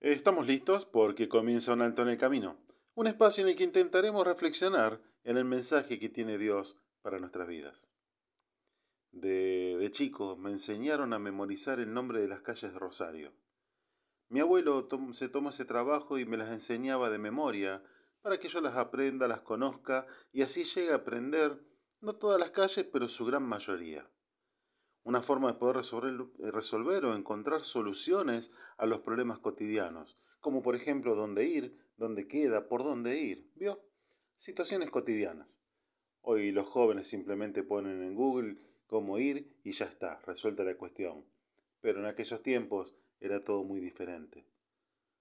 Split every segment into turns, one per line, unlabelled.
Estamos listos porque comienza un alto en el camino, un espacio en el que intentaremos reflexionar en el mensaje que tiene Dios para nuestras vidas. De, de chico me enseñaron a memorizar el nombre de las calles de Rosario. Mi abuelo se tomó ese trabajo y me las enseñaba de memoria para que yo las aprenda, las conozca y así llegue a aprender no todas las calles, pero su gran mayoría una forma de poder eh, resolver, o encontrar soluciones a los problemas cotidianos, como por ejemplo dónde ir, dónde queda, por dónde ir, ¿vio? Situaciones cotidianas. Hoy los jóvenes simplemente ponen en Google cómo ir y ya está, resuelta la cuestión. Pero en aquellos tiempos era todo muy diferente.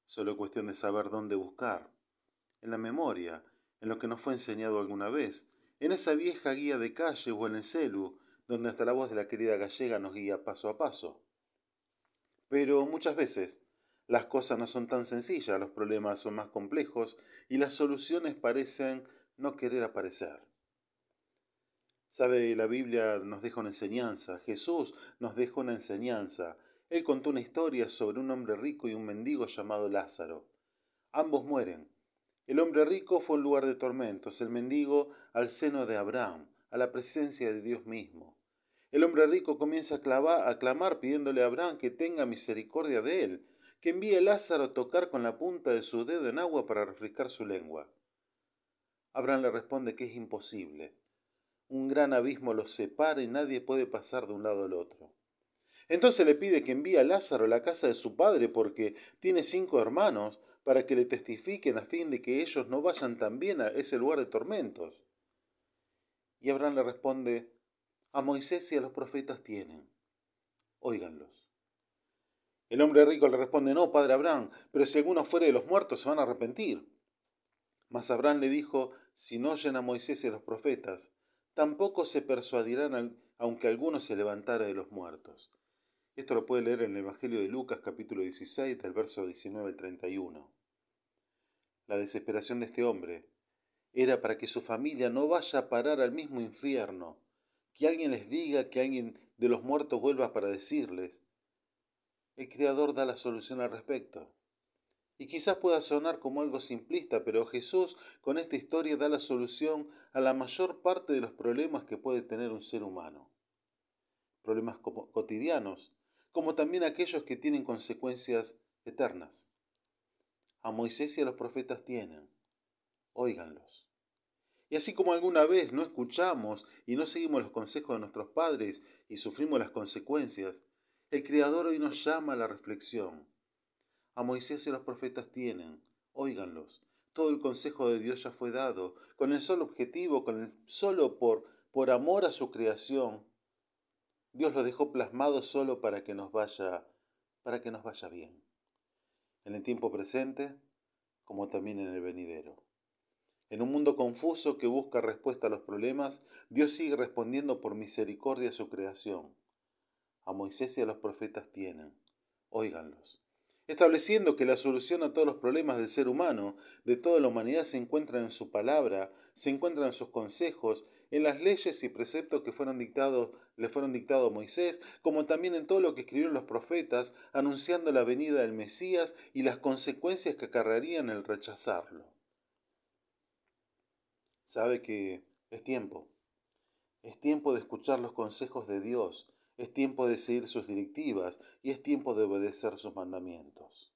Solo cuestión de saber dónde buscar. En la memoria, en lo que nos fue enseñado alguna vez, en esa vieja guía de calle o en el celu, donde hasta la voz de la querida gallega nos guía paso a paso. Pero muchas veces las cosas no son tan sencillas, los problemas son más complejos y las soluciones parecen no querer aparecer. Sabe, la Biblia nos deja una enseñanza, Jesús nos deja una enseñanza. Él contó una historia sobre un hombre rico y un mendigo llamado Lázaro. Ambos mueren. El hombre rico fue un lugar de tormentos, el mendigo al seno de Abraham, a la presencia de Dios mismo. El hombre rico comienza a, clamar pidiéndole a Abraham que tenga misericordia de él, que envíe a Lázaro a tocar con la punta de su dedo en agua para refrescar su lengua. Abraham le responde que es imposible. Un gran abismo los separa y nadie puede pasar de un lado al otro. Entonces le pide que envíe a Lázaro a la casa de su padre porque tiene cinco hermanos para que le testifiquen a fin de que ellos no vayan también a ese lugar de tormentos. Y Abraham le responde, a Moisés y a los profetas tienen. Óiganlos. El hombre rico le responde, no, padre Abraham, pero si alguno fuere de los muertos se van a arrepentir. Mas Abraham le dijo, si no oyen a Moisés y a los profetas, tampoco se persuadirán aunque alguno se levantara de los muertos. Esto lo puede leer en el Evangelio de Lucas capítulo 16 del verso 19 al 31. La desesperación de este hombre era para que su familia no vaya a parar al mismo infierno que alguien les diga, que alguien de los muertos vuelva para decirles. El Creador da la solución al respecto. Y quizás pueda sonar como algo simplista, pero Jesús con esta historia da la solución a la mayor parte de los problemas que puede tener un ser humano. Problemas cotidianos, como también aquellos que tienen consecuencias eternas. A Moisés y a los profetas tienen. Óiganlos. Y así como alguna vez no escuchamos y no seguimos los consejos de nuestros padres y sufrimos las consecuencias, el Creador hoy nos llama a la reflexión. A Moisés y los profetas tienen, óiganlos. Todo el consejo de Dios ya fue dado, con el solo objetivo, con el solo por, por amor a su creación. Dios lo dejó plasmado solo para que nos vaya, para que nos vaya bien. En el tiempo presente, como también en el venidero. En un mundo confuso que busca respuesta a los problemas, Dios sigue respondiendo por misericordia a su creación. A Moisés y a los profetas tienen. Óiganlos. Estableciendo que la solución a todos los problemas del ser humano, de toda la humanidad, se encuentra en su palabra, se encuentra en sus consejos, en las leyes y preceptos que fueron dictados, le fueron dictados a Moisés, como también en todo lo que escribieron los profetas, anunciando la venida del Mesías y las consecuencias que acarrearían el rechazarlo sabe que es tiempo. Es tiempo de escuchar los consejos de Dios, es tiempo de seguir sus directivas y es tiempo de obedecer sus mandamientos.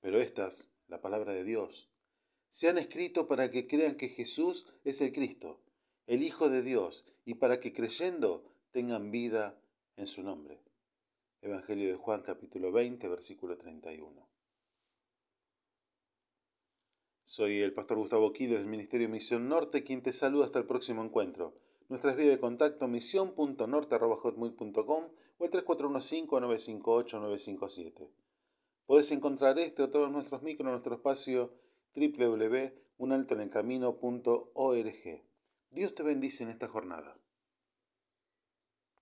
Pero estas, la palabra de Dios, se han escrito para que crean que Jesús es el Cristo, el Hijo de Dios, y para que creyendo tengan vida en su nombre. Evangelio de Juan capítulo 20, versículo 31. Soy el pastor Gustavo Quiles del Ministerio Misión Norte, quien te saluda hasta el próximo encuentro. Nuestras vías de contacto misión.norte.hotmail.com o el 3415-958-957. Puedes encontrar este o todos nuestros micros en nuestro espacio www.unaltoencamino.org. Dios te bendice en esta jornada.